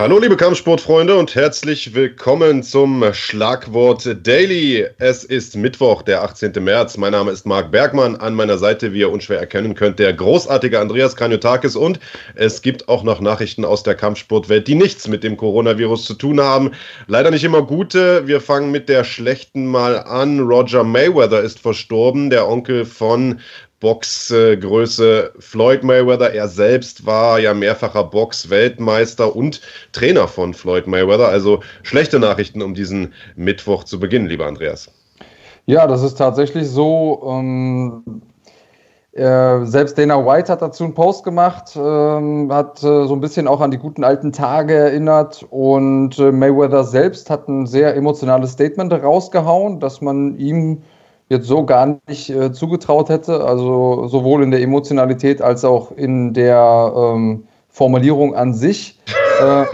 Hallo liebe Kampfsportfreunde und herzlich willkommen zum Schlagwort Daily. Es ist Mittwoch, der 18. März. Mein Name ist Marc Bergmann. An meiner Seite, wie ihr unschwer erkennen könnt, der großartige Andreas Kranjotakis und es gibt auch noch Nachrichten aus der Kampfsportwelt, die nichts mit dem Coronavirus zu tun haben. Leider nicht immer gute. Wir fangen mit der schlechten mal an. Roger Mayweather ist verstorben, der Onkel von Boxgröße Floyd Mayweather. Er selbst war ja mehrfacher Box-Weltmeister und Trainer von Floyd Mayweather. Also schlechte Nachrichten, um diesen Mittwoch zu beginnen, lieber Andreas. Ja, das ist tatsächlich so. Ähm, äh, selbst Dana White hat dazu einen Post gemacht, ähm, hat äh, so ein bisschen auch an die guten alten Tage erinnert und äh, Mayweather selbst hat ein sehr emotionales Statement rausgehauen, dass man ihm jetzt so gar nicht äh, zugetraut hätte. Also sowohl in der Emotionalität als auch in der ähm, Formulierung an sich. Äh,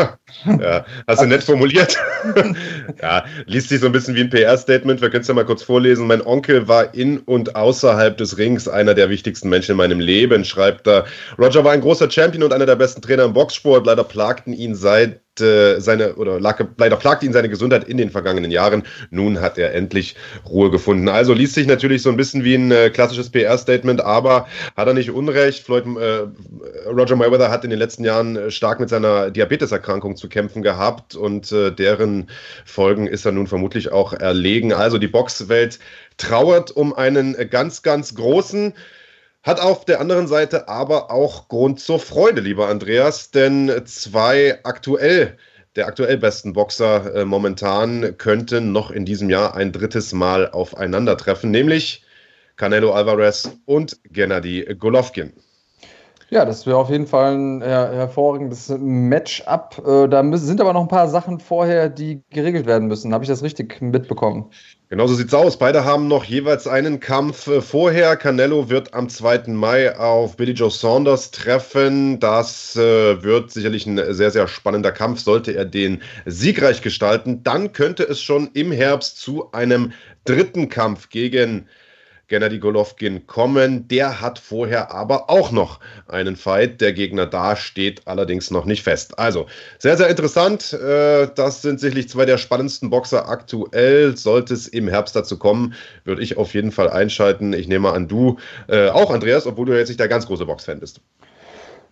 ja, hast du nett formuliert. ja, liest sich so ein bisschen wie ein PR-Statement. Wir können es ja mal kurz vorlesen. Mein Onkel war in und außerhalb des Rings einer der wichtigsten Menschen in meinem Leben, schreibt er. Roger war ein großer Champion und einer der besten Trainer im Boxsport. Leider plagten ihn seit seine oder lag, leider plagte ihn seine Gesundheit in den vergangenen Jahren. Nun hat er endlich Ruhe gefunden. Also liest sich natürlich so ein bisschen wie ein äh, klassisches PR-Statement, aber hat er nicht Unrecht. Floyd, äh, Roger Mayweather hat in den letzten Jahren äh, stark mit seiner Diabeteserkrankung zu kämpfen gehabt und äh, deren Folgen ist er nun vermutlich auch erlegen. Also die Boxwelt trauert um einen ganz, ganz großen. Hat auf der anderen Seite aber auch Grund zur Freude, lieber Andreas, denn zwei aktuell der aktuell besten Boxer äh, momentan könnten noch in diesem Jahr ein drittes Mal aufeinandertreffen, nämlich Canelo Alvarez und Gennady Golovkin. Ja, das wäre auf jeden Fall ein her hervorragendes Matchup. Äh, da sind aber noch ein paar Sachen vorher, die geregelt werden müssen. Habe ich das richtig mitbekommen? Genau so sieht's aus. Beide haben noch jeweils einen Kampf äh, vorher. Canelo wird am 2. Mai auf Billy Joe Saunders treffen. Das äh, wird sicherlich ein sehr, sehr spannender Kampf. Sollte er den siegreich gestalten, dann könnte es schon im Herbst zu einem dritten Kampf gegen Gennady Golovkin kommen. Der hat vorher aber auch noch einen Fight. Der Gegner da steht allerdings noch nicht fest. Also sehr, sehr interessant. Äh, das sind sicherlich zwei der spannendsten Boxer aktuell. Sollte es im Herbst dazu kommen, würde ich auf jeden Fall einschalten. Ich nehme an, du äh, auch, Andreas, obwohl du jetzt nicht der ganz große Boxfan bist.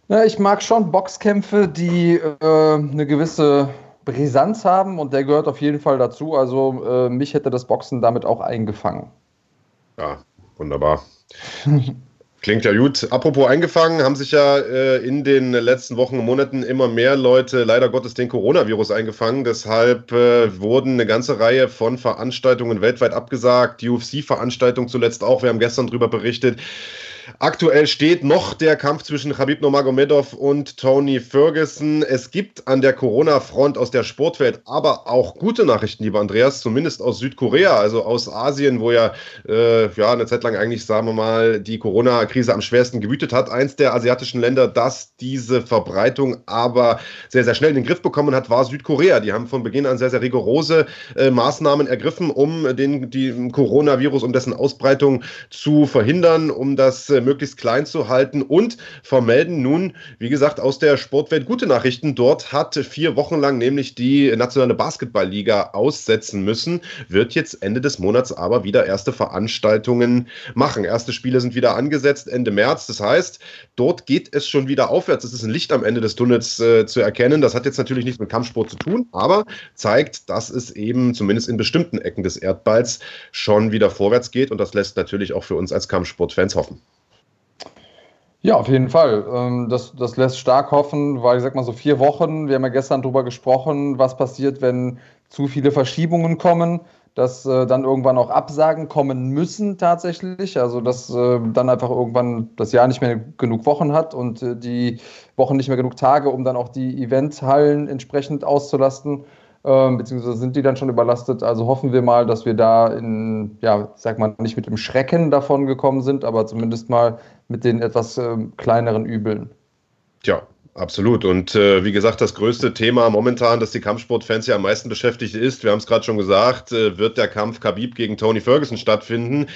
Ja, ich mag schon Boxkämpfe, die äh, eine gewisse Brisanz haben und der gehört auf jeden Fall dazu. Also äh, mich hätte das Boxen damit auch eingefangen. Ja, wunderbar. Klingt ja gut. Apropos eingefangen, haben sich ja äh, in den letzten Wochen und Monaten immer mehr Leute leider Gottes den Coronavirus eingefangen. Deshalb äh, wurden eine ganze Reihe von Veranstaltungen weltweit abgesagt. Die UFC-Veranstaltung zuletzt auch. Wir haben gestern darüber berichtet. Aktuell steht noch der Kampf zwischen Khabib Nurmagomedov und Tony Ferguson. Es gibt an der Corona-Front aus der Sportwelt aber auch gute Nachrichten, lieber Andreas, zumindest aus Südkorea, also aus Asien, wo ja, äh, ja eine Zeit lang eigentlich, sagen wir mal, die Corona-Krise am schwersten gewütet hat. Eins der asiatischen Länder, das diese Verbreitung aber sehr, sehr schnell in den Griff bekommen hat, war Südkorea. Die haben von Beginn an sehr, sehr rigorose äh, Maßnahmen ergriffen, um den die Coronavirus, um dessen Ausbreitung zu verhindern, um das äh, möglichst klein zu halten und vermelden nun, wie gesagt, aus der Sportwelt gute Nachrichten. Dort hat vier Wochen lang nämlich die nationale Basketballliga aussetzen müssen, wird jetzt Ende des Monats aber wieder erste Veranstaltungen machen. Erste Spiele sind wieder angesetzt Ende März. Das heißt, dort geht es schon wieder aufwärts. Es ist ein Licht am Ende des Tunnels äh, zu erkennen. Das hat jetzt natürlich nichts mit Kampfsport zu tun, aber zeigt, dass es eben zumindest in bestimmten Ecken des Erdballs schon wieder vorwärts geht. Und das lässt natürlich auch für uns als Kampfsportfans hoffen. Ja, auf jeden Fall. Ähm, das, das lässt stark hoffen, weil ich sag mal so vier Wochen, wir haben ja gestern darüber gesprochen, was passiert, wenn zu viele Verschiebungen kommen, dass äh, dann irgendwann auch Absagen kommen müssen tatsächlich. Also dass äh, dann einfach irgendwann das Jahr nicht mehr genug Wochen hat und äh, die Wochen nicht mehr genug Tage, um dann auch die Eventhallen entsprechend auszulasten ähm, beziehungsweise sind die dann schon überlastet. Also hoffen wir mal, dass wir da in, ja, sag mal, nicht mit dem Schrecken davon gekommen sind, aber zumindest mal mit den etwas ähm, kleineren Übeln. Tja, Absolut. Und äh, wie gesagt, das größte Thema momentan, das die Kampfsportfans ja am meisten beschäftigt ist, wir haben es gerade schon gesagt, äh, wird der Kampf Khabib gegen Tony Ferguson stattfinden.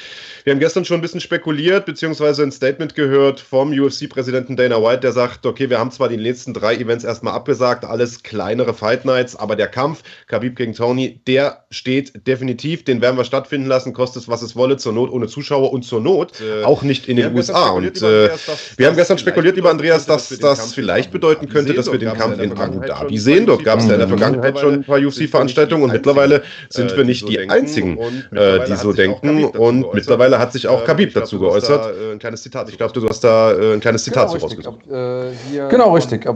Wir haben gestern schon ein bisschen spekuliert, beziehungsweise ein Statement gehört vom UFC-Präsidenten Dana White, der sagt, okay, wir haben zwar die letzten drei Events erstmal abgesagt, alles kleinere Fight Nights, aber der Kampf Khabib gegen Tony, der steht definitiv, den werden wir stattfinden lassen, kostet es, was es wolle, zur Not ohne Zuschauer und zur Not äh, auch nicht in den USA. Und äh, wir haben gestern spekuliert, lieber Andreas, dass das vielleicht bedeuten könnte, dass wir den Kampf in Abu Dhabi sehen. Dort gab es ja in der Vergangenheit schon ein paar UFC-Veranstaltungen und mittlerweile sind wir nicht die einzigen, die so denken. Und mittlerweile hat sich auch Khabib dazu geäußert. Ein kleines Zitat. Ich glaube, du hast da ein kleines Zitat genau, rausgesucht. Genau, richtig.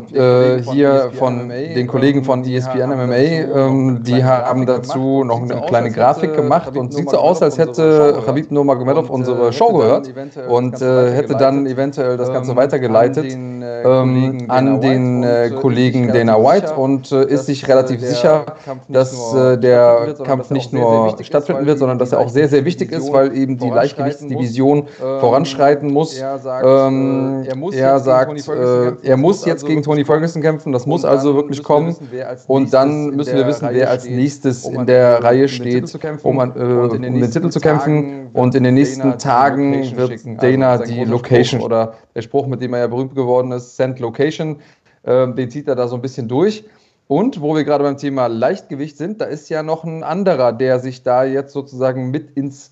hier von den Kollegen von ESPN MMA, die haben dazu noch eine kleine Grafik gemacht und sieht so aus, als hätte Khabib Nurmagomedov unsere Show gehört und hätte dann eventuell das Ganze weitergeleitet an an den äh, Kollegen Dana White und äh, ist sich relativ sicher, dass äh, der Kampf nicht nur stattfinden wird, sondern dass er auch sehr, sehr wichtig ist, weil eben die Leichtgewichtsdivision ähm, voranschreiten muss. Er sagt, ähm, er, sagt er muss jetzt gegen Tony Ferguson kämpfen, das muss also wirklich kommen. Und dann müssen wir wissen, wer als nächstes in der Reihe steht, um, an, um den Titel zu kämpfen. Und in den nächsten Tagen wird Dana die Location oder der Spruch, mit dem er ja berühmt geworden ist, Send Location, ähm, den zieht er da so ein bisschen durch. Und wo wir gerade beim Thema Leichtgewicht sind, da ist ja noch ein anderer, der sich da jetzt sozusagen mit ins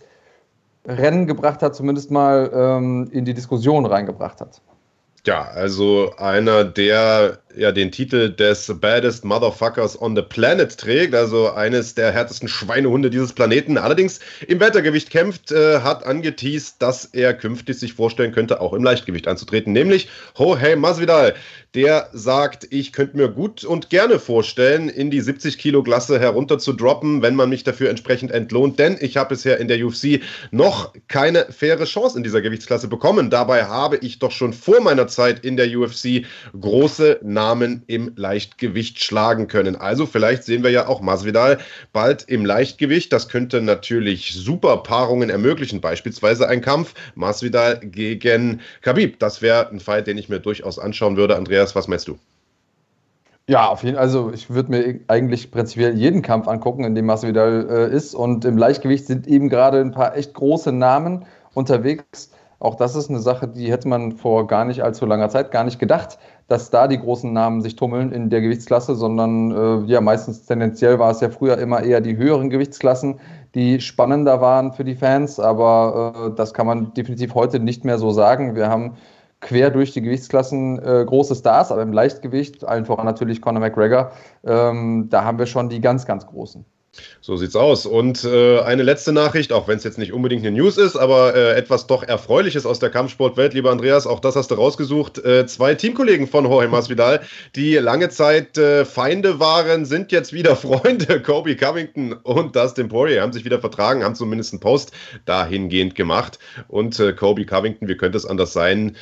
Rennen gebracht hat, zumindest mal ähm, in die Diskussion reingebracht hat. Ja, also einer, der ja den Titel des Baddest Motherfuckers on the Planet trägt, also eines der härtesten Schweinehunde dieses Planeten, allerdings im Wettergewicht kämpft, äh, hat angeteased, dass er künftig sich vorstellen könnte, auch im Leichtgewicht anzutreten, nämlich Jorge Masvidal. Der sagt, ich könnte mir gut und gerne vorstellen, in die 70 Kilo Klasse herunter zu droppen, wenn man mich dafür entsprechend entlohnt, denn ich habe bisher in der UFC noch keine faire Chance in dieser Gewichtsklasse bekommen. Dabei habe ich doch schon vor meiner Zeit in der UFC große Namen im Leichtgewicht schlagen können. Also vielleicht sehen wir ja auch Masvidal bald im Leichtgewicht. Das könnte natürlich super Paarungen ermöglichen, beispielsweise ein Kampf Masvidal gegen Khabib. Das wäre ein Fight, den ich mir durchaus anschauen würde, Andreas Andreas, was meinst du? Ja, auf jeden Fall. Also ich würde mir eigentlich prinzipiell jeden Kampf angucken, in dem Masvidal äh, ist. Und im Leichtgewicht sind eben gerade ein paar echt große Namen unterwegs. Auch das ist eine Sache, die hätte man vor gar nicht allzu langer Zeit gar nicht gedacht, dass da die großen Namen sich tummeln in der Gewichtsklasse, sondern äh, ja, meistens tendenziell war es ja früher immer eher die höheren Gewichtsklassen, die spannender waren für die Fans. Aber äh, das kann man definitiv heute nicht mehr so sagen. Wir haben quer durch die Gewichtsklassen äh, große Stars, aber im Leichtgewicht, allen voran natürlich Conor McGregor, ähm, da haben wir schon die ganz, ganz großen. So sieht's aus. Und äh, eine letzte Nachricht, auch wenn es jetzt nicht unbedingt eine News ist, aber äh, etwas doch Erfreuliches aus der Kampfsportwelt, lieber Andreas, auch das hast du rausgesucht. Äh, zwei Teamkollegen von Jorge Masvidal, die lange Zeit äh, Feinde waren, sind jetzt wieder Freunde. Kobe Covington und Dustin Poirier haben sich wieder vertragen, haben zumindest einen Post dahingehend gemacht. Und äh, Kobe Covington, wie könnte es anders sein,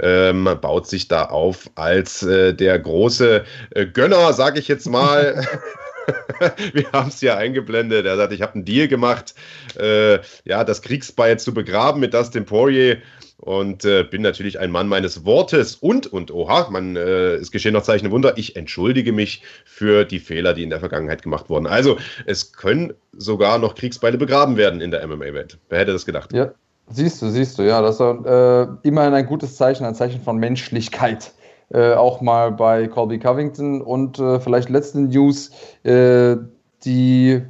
ähm, baut sich da auf als äh, der große Gönner, sag ich jetzt mal. wir haben es ja eingeblendet. Er sagt, ich habe einen Deal gemacht, äh, ja, das Kriegsbeil zu begraben mit Dustin Poirier und äh, bin natürlich ein Mann meines Wortes und, und, oha, man, äh, es geschehen noch Zeichen Wunder, ich entschuldige mich für die Fehler, die in der Vergangenheit gemacht wurden. Also, es können sogar noch Kriegsbeile begraben werden in der MMA-Welt. Wer hätte das gedacht? Ja, siehst du, siehst du, ja, das ist äh, immerhin ein gutes Zeichen, ein Zeichen von Menschlichkeit. Äh, auch mal bei Colby Covington und äh, vielleicht letzte News, äh, die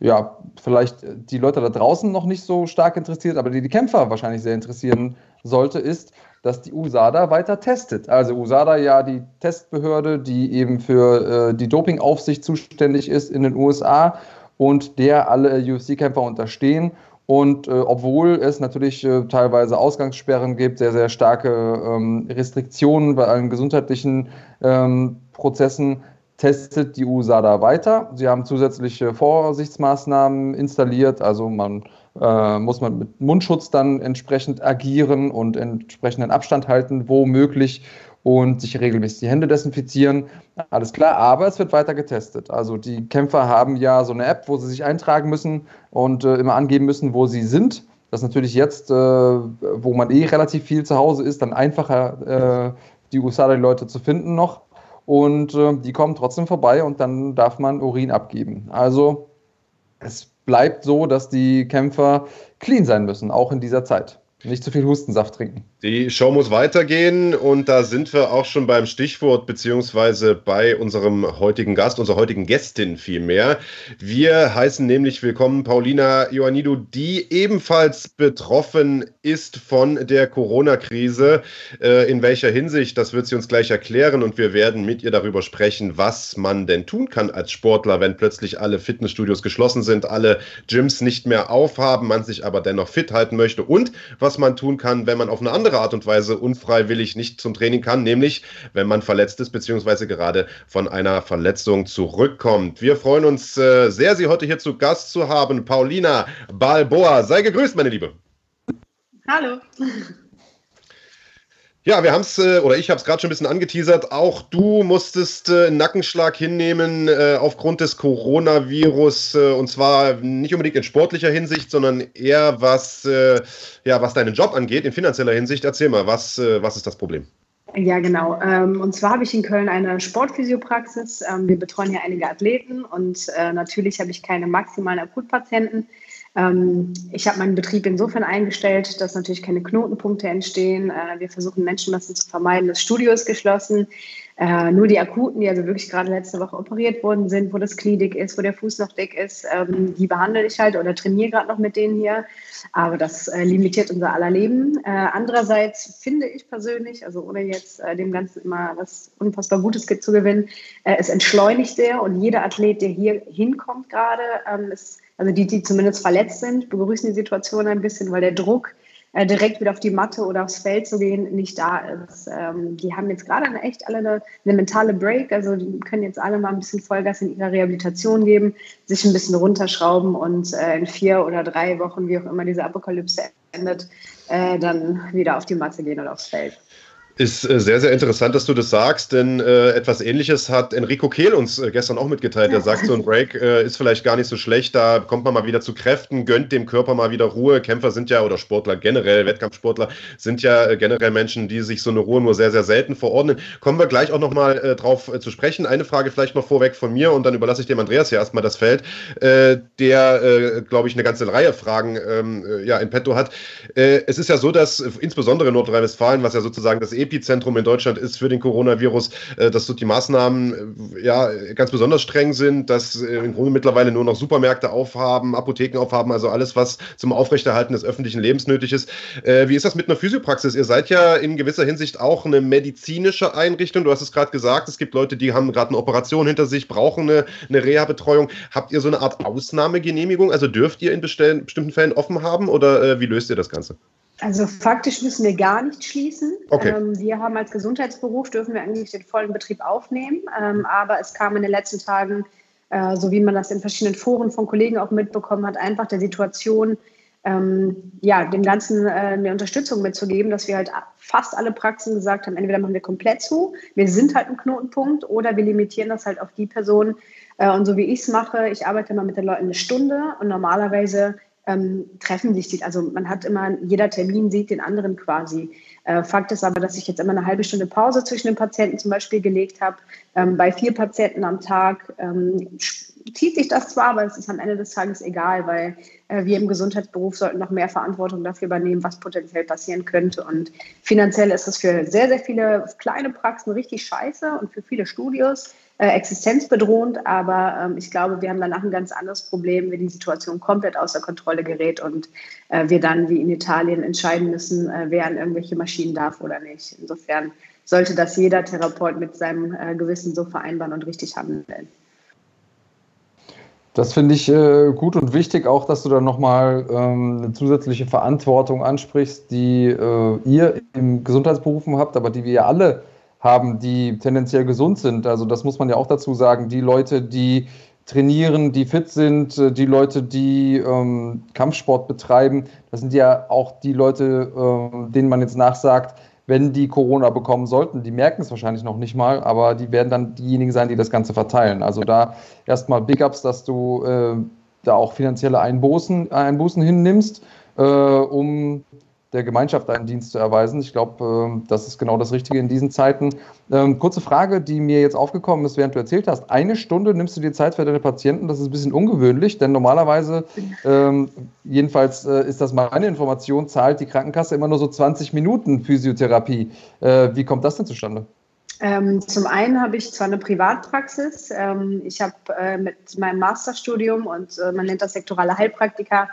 ja vielleicht die Leute da draußen noch nicht so stark interessiert, aber die die Kämpfer wahrscheinlich sehr interessieren sollte, ist, dass die USADA weiter testet. Also USADA ja die Testbehörde, die eben für äh, die Dopingaufsicht zuständig ist in den USA und der alle UFC-Kämpfer unterstehen und äh, obwohl es natürlich äh, teilweise Ausgangssperren gibt, sehr, sehr starke ähm, Restriktionen bei allen gesundheitlichen ähm, Prozessen, testet die USADA weiter. Sie haben zusätzliche Vorsichtsmaßnahmen installiert, also man äh, muss man mit Mundschutz dann entsprechend agieren und entsprechenden Abstand halten, wo möglich und sich regelmäßig die Hände desinfizieren. Alles klar, aber es wird weiter getestet. Also die Kämpfer haben ja so eine App, wo sie sich eintragen müssen und äh, immer angeben müssen, wo sie sind. Das ist natürlich jetzt, äh, wo man eh relativ viel zu Hause ist, dann einfacher äh, die USADA-Leute zu finden noch. Und äh, die kommen trotzdem vorbei und dann darf man Urin abgeben. Also es bleibt so, dass die Kämpfer clean sein müssen, auch in dieser Zeit. Nicht zu viel Hustensaft trinken. Die Show muss weitergehen und da sind wir auch schon beim Stichwort beziehungsweise bei unserem heutigen Gast, unserer heutigen Gästin vielmehr. Wir heißen nämlich willkommen Paulina Ioannidou, die ebenfalls betroffen ist von der Corona-Krise. Äh, in welcher Hinsicht, das wird sie uns gleich erklären und wir werden mit ihr darüber sprechen, was man denn tun kann als Sportler, wenn plötzlich alle Fitnessstudios geschlossen sind, alle Gyms nicht mehr aufhaben, man sich aber dennoch fit halten möchte und was man tun kann, wenn man auf eine andere andere Art und Weise unfreiwillig nicht zum Training kann, nämlich wenn man verletzt ist, beziehungsweise gerade von einer Verletzung zurückkommt. Wir freuen uns äh, sehr, Sie heute hier zu Gast zu haben. Paulina Balboa, sei gegrüßt, meine Liebe. Hallo. Ja, wir haben es, äh, oder ich habe es gerade schon ein bisschen angeteasert. Auch du musstest äh, einen Nackenschlag hinnehmen äh, aufgrund des Coronavirus. Äh, und zwar nicht unbedingt in sportlicher Hinsicht, sondern eher was, äh, ja, was deinen Job angeht, in finanzieller Hinsicht. Erzähl mal, was, äh, was ist das Problem? Ja, genau. Ähm, und zwar habe ich in Köln eine Sportphysiopraxis. Ähm, wir betreuen hier einige Athleten und natürlich habe ich keine maximalen Akutpatienten. Ähm, ich habe meinen Betrieb insofern eingestellt, dass natürlich keine Knotenpunkte entstehen. Äh, wir versuchen Menschenmassen zu vermeiden. Das Studio ist geschlossen. Äh, nur die Akuten, die also wirklich gerade letzte Woche operiert worden sind, wo das Knie dick ist, wo der Fuß noch dick ist, ähm, die behandle ich halt oder trainiere gerade noch mit denen hier. Aber das äh, limitiert unser aller Leben. Andererseits finde ich persönlich, also ohne jetzt dem Ganzen immer was unfassbar Gutes zu gewinnen, es entschleunigt sehr und jeder Athlet, der hier hinkommt gerade, ähm, ist also die, die zumindest verletzt sind, begrüßen die Situation ein bisschen, weil der Druck, äh, direkt wieder auf die Matte oder aufs Feld zu gehen, nicht da ist. Ähm, die haben jetzt gerade echt alle eine, eine, mentale Break, also die können jetzt alle mal ein bisschen Vollgas in ihrer Rehabilitation geben, sich ein bisschen runterschrauben und äh, in vier oder drei Wochen, wie auch immer diese Apokalypse endet, äh, dann wieder auf die Matte gehen oder aufs Feld. Ist äh, sehr, sehr interessant, dass du das sagst, denn äh, etwas Ähnliches hat Enrico Kehl uns äh, gestern auch mitgeteilt. Er sagt, so ein Break äh, ist vielleicht gar nicht so schlecht, da kommt man mal wieder zu Kräften, gönnt dem Körper mal wieder Ruhe. Kämpfer sind ja, oder Sportler generell, Wettkampfsportler sind ja äh, generell Menschen, die sich so eine Ruhe nur sehr, sehr selten verordnen. Kommen wir gleich auch nochmal äh, drauf zu sprechen. Eine Frage vielleicht noch vorweg von mir und dann überlasse ich dem Andreas hier erstmal das Feld, der, glaube ich, eine ganze Reihe Fragen ähm, äh, ja, in petto hat. Es ist ja so, dass insbesondere in Nordrhein-Westfalen, was ja sozusagen das Epizentrum in Deutschland ist für den Coronavirus, äh, dass dort die Maßnahmen äh, ja ganz besonders streng sind, dass äh, im Grunde mittlerweile nur noch Supermärkte aufhaben, Apotheken aufhaben, also alles, was zum Aufrechterhalten des öffentlichen Lebens nötig ist. Wie ist das mit einer Physiopraxis? Ihr seid ja in gewisser Hinsicht auch eine medizinische Einrichtung. Du hast es gerade gesagt, es gibt Leute, die haben gerade eine Operation hinter sich, brauchen eine, eine Reha-Betreuung. Habt ihr so eine Art Ausnahmegenehmigung? Also dürft ihr in bestimmten Fällen offen haben oder wie löst ihr das Ganze? Also faktisch müssen wir gar nicht schließen. Okay. Ähm, wir haben als Gesundheitsberuf, dürfen wir eigentlich den vollen Betrieb aufnehmen. Ähm, aber es kam in den letzten Tagen, äh, so wie man das in verschiedenen Foren von Kollegen auch mitbekommen hat, einfach der Situation, ähm, ja, dem Ganzen äh, eine Unterstützung mitzugeben, dass wir halt fast alle Praxen gesagt haben, entweder machen wir komplett zu, wir sind halt ein Knotenpunkt, oder wir limitieren das halt auf die Personen. Äh, und so wie ich es mache, ich arbeite mal mit den Leuten eine Stunde und normalerweise ähm, treffen sich die. Also man hat immer, jeder Termin sieht den anderen quasi. Äh, Fakt ist aber, dass ich jetzt immer eine halbe Stunde Pause zwischen den Patienten zum Beispiel gelegt habe. Ähm, bei vier Patienten am Tag ähm, zieht sich das zwar, aber es ist am Ende des Tages egal, weil äh, wir im Gesundheitsberuf sollten noch mehr Verantwortung dafür übernehmen, was potenziell passieren könnte. Und finanziell ist es für sehr, sehr viele kleine Praxen richtig scheiße und für viele Studios äh, existenzbedrohend, aber ähm, ich glaube, wir haben danach ein ganz anderes Problem, wenn die Situation komplett außer Kontrolle gerät und äh, wir dann wie in Italien entscheiden müssen, äh, wer an irgendwelche Maschinen darf oder nicht. Insofern sollte das jeder Therapeut mit seinem äh, Gewissen so vereinbaren und richtig handeln. Das finde ich äh, gut und wichtig, auch dass du da nochmal ähm, eine zusätzliche Verantwortung ansprichst, die äh, ihr im Gesundheitsberufen habt, aber die wir ja alle haben, die tendenziell gesund sind. Also das muss man ja auch dazu sagen. Die Leute, die trainieren, die fit sind, äh, die Leute, die ähm, Kampfsport betreiben, das sind ja auch die Leute, äh, denen man jetzt nachsagt, wenn die Corona bekommen sollten, die merken es wahrscheinlich noch nicht mal, aber die werden dann diejenigen sein, die das Ganze verteilen. Also da erstmal Big Ups, dass du äh, da auch finanzielle Einbußen, Einbußen hinnimmst, äh, um der Gemeinschaft einen Dienst zu erweisen. Ich glaube, ähm, das ist genau das Richtige in diesen Zeiten. Ähm, kurze Frage, die mir jetzt aufgekommen ist, während du erzählt hast. Eine Stunde nimmst du dir Zeit für deine Patienten. Das ist ein bisschen ungewöhnlich, denn normalerweise, ähm, jedenfalls äh, ist das meine Information, zahlt die Krankenkasse immer nur so 20 Minuten Physiotherapie. Äh, wie kommt das denn zustande? Ähm, zum einen habe ich zwar eine Privatpraxis, ähm, ich habe äh, mit meinem Masterstudium und äh, man nennt das sektorale Heilpraktika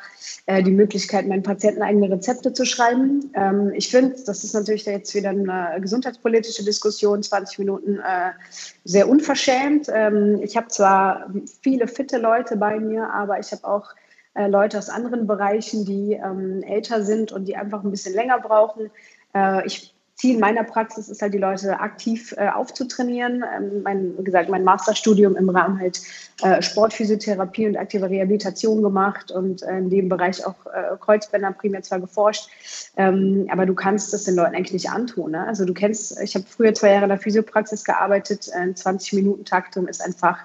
äh, die Möglichkeit, meinen Patienten eigene Rezepte zu schreiben. Ähm, ich finde, das ist natürlich jetzt wieder eine gesundheitspolitische Diskussion, 20 Minuten äh, sehr unverschämt. Ähm, ich habe zwar viele fitte Leute bei mir, aber ich habe auch äh, Leute aus anderen Bereichen, die ähm, älter sind und die einfach ein bisschen länger brauchen. Äh, ich Ziel meiner Praxis ist halt, die Leute aktiv äh, aufzutrainieren. Ähm, mein, wie gesagt, mein Masterstudium im Rahmen halt äh, Sportphysiotherapie und aktive Rehabilitation gemacht und äh, in dem Bereich auch äh, Kreuzbänder primär zwar geforscht. Ähm, aber du kannst das den Leuten eigentlich nicht antun. Ne? Also du kennst, ich habe früher zwei Jahre in der Physiopraxis gearbeitet. 20-Minuten-Taktung ist einfach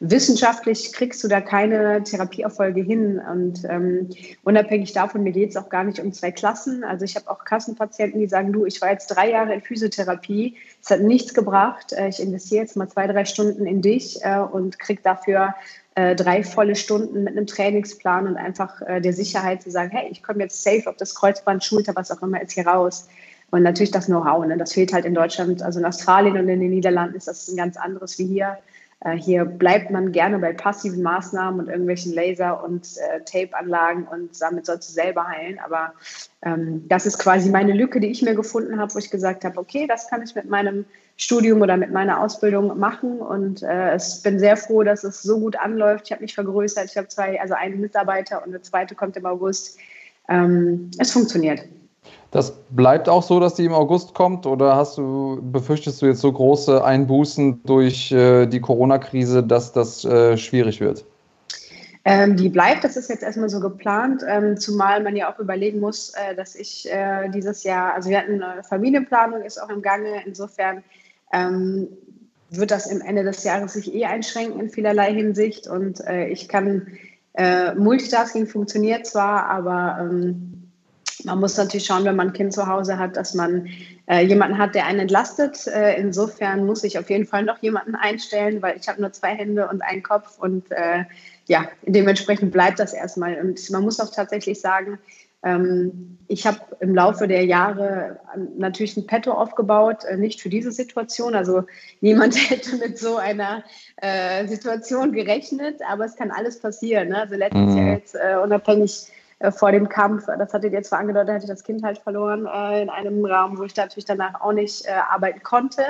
wissenschaftlich kriegst du da keine Therapieerfolge hin. Und ähm, unabhängig davon, mir geht es auch gar nicht um zwei Klassen. Also ich habe auch Kassenpatienten, die sagen, du, ich war jetzt drei Jahre in Physiotherapie, es hat nichts gebracht. Äh, ich investiere jetzt mal zwei, drei Stunden in dich äh, und krieg dafür äh, drei volle Stunden mit einem Trainingsplan und einfach äh, der Sicherheit zu sagen, hey, ich komme jetzt safe auf das Kreuzband, Schulter, was auch immer, jetzt hier raus. Und natürlich das Know-how, ne? das fehlt halt in Deutschland, also in Australien und in den Niederlanden ist das ein ganz anderes wie hier. Äh, hier bleibt man gerne bei passiven Maßnahmen und irgendwelchen Laser- und äh, Tape-Anlagen und damit sollst du selber heilen. Aber ähm, das ist quasi meine Lücke, die ich mir gefunden habe, wo ich gesagt habe, okay, das kann ich mit meinem Studium oder mit meiner Ausbildung machen. Und äh, ich bin sehr froh, dass es so gut anläuft. Ich habe mich vergrößert. Ich habe zwei, also einen Mitarbeiter und der zweite kommt im August. Ähm, es funktioniert. Das bleibt auch so, dass die im August kommt oder hast du, befürchtest du jetzt so große Einbußen durch äh, die Corona-Krise, dass das äh, schwierig wird? Ähm, die bleibt, das ist jetzt erstmal so geplant, ähm, zumal man ja auch überlegen muss, äh, dass ich äh, dieses Jahr, also wir hatten eine Familienplanung, ist auch im Gange, insofern ähm, wird das im Ende des Jahres sich eh einschränken in vielerlei Hinsicht und äh, ich kann, äh, Multitasking funktioniert zwar, aber ähm, man muss natürlich schauen, wenn man ein Kind zu Hause hat, dass man äh, jemanden hat, der einen entlastet. Äh, insofern muss ich auf jeden Fall noch jemanden einstellen, weil ich habe nur zwei Hände und einen Kopf und äh, ja, dementsprechend bleibt das erstmal. Und man muss auch tatsächlich sagen, ähm, ich habe im Laufe der Jahre natürlich ein Petto aufgebaut, äh, nicht für diese Situation. Also niemand hätte mit so einer äh, Situation gerechnet, aber es kann alles passieren. Ne? Also letztes mhm. Jahr jetzt äh, unabhängig äh, vor dem Kampf, das hattet ihr zwar angedeutet, hatte ich das Kind halt verloren äh, in einem Raum, wo ich natürlich danach auch nicht äh, arbeiten konnte.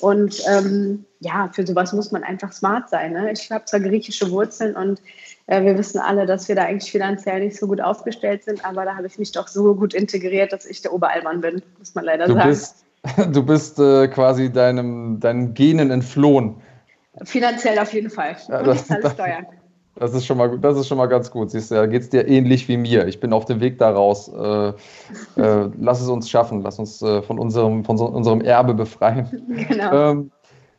Und ähm, ja, für sowas muss man einfach smart sein. Ne? Ich habe zwar griechische Wurzeln und äh, wir wissen alle, dass wir da eigentlich finanziell nicht so gut aufgestellt sind, aber da habe ich mich doch so gut integriert, dass ich der Oberallmann bin, muss man leider du sagen. Bist, du bist äh, quasi deinem, deinen Genen entflohen. Finanziell auf jeden Fall. Und ja, ich zahle Steuern. Das ist schon mal, das ist schon mal ganz gut. Siehst du, da geht es dir ähnlich wie mir. Ich bin auf dem Weg daraus. Äh, äh, lass es uns schaffen. Lass uns äh, von, unserem, von so, unserem Erbe befreien. Genau. Ähm,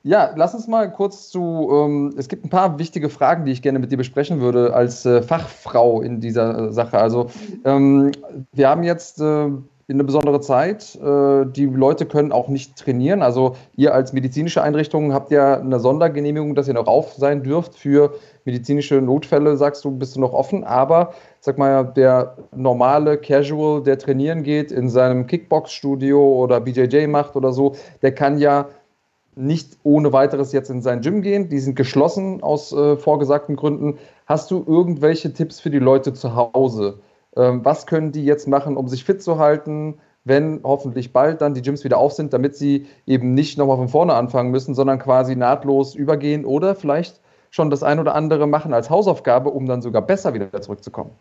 ja, lass uns mal kurz zu. Ähm, es gibt ein paar wichtige Fragen, die ich gerne mit dir besprechen würde als äh, Fachfrau in dieser äh, Sache. Also, ähm, wir haben jetzt äh, eine besondere Zeit. Äh, die Leute können auch nicht trainieren. Also ihr als medizinische Einrichtung habt ja eine Sondergenehmigung, dass ihr noch auf sein dürft für medizinische Notfälle, sagst du, bist du noch offen. Aber sag mal, der normale Casual, der trainieren geht in seinem Kickbox-Studio oder BJJ macht oder so, der kann ja nicht ohne weiteres jetzt in sein Gym gehen. Die sind geschlossen aus äh, vorgesagten Gründen. Hast du irgendwelche Tipps für die Leute zu Hause? Ähm, was können die jetzt machen, um sich fit zu halten, wenn hoffentlich bald dann die Gyms wieder auf sind, damit sie eben nicht nochmal von vorne anfangen müssen, sondern quasi nahtlos übergehen oder vielleicht schon das ein oder andere machen als Hausaufgabe, um dann sogar besser wieder zurückzukommen?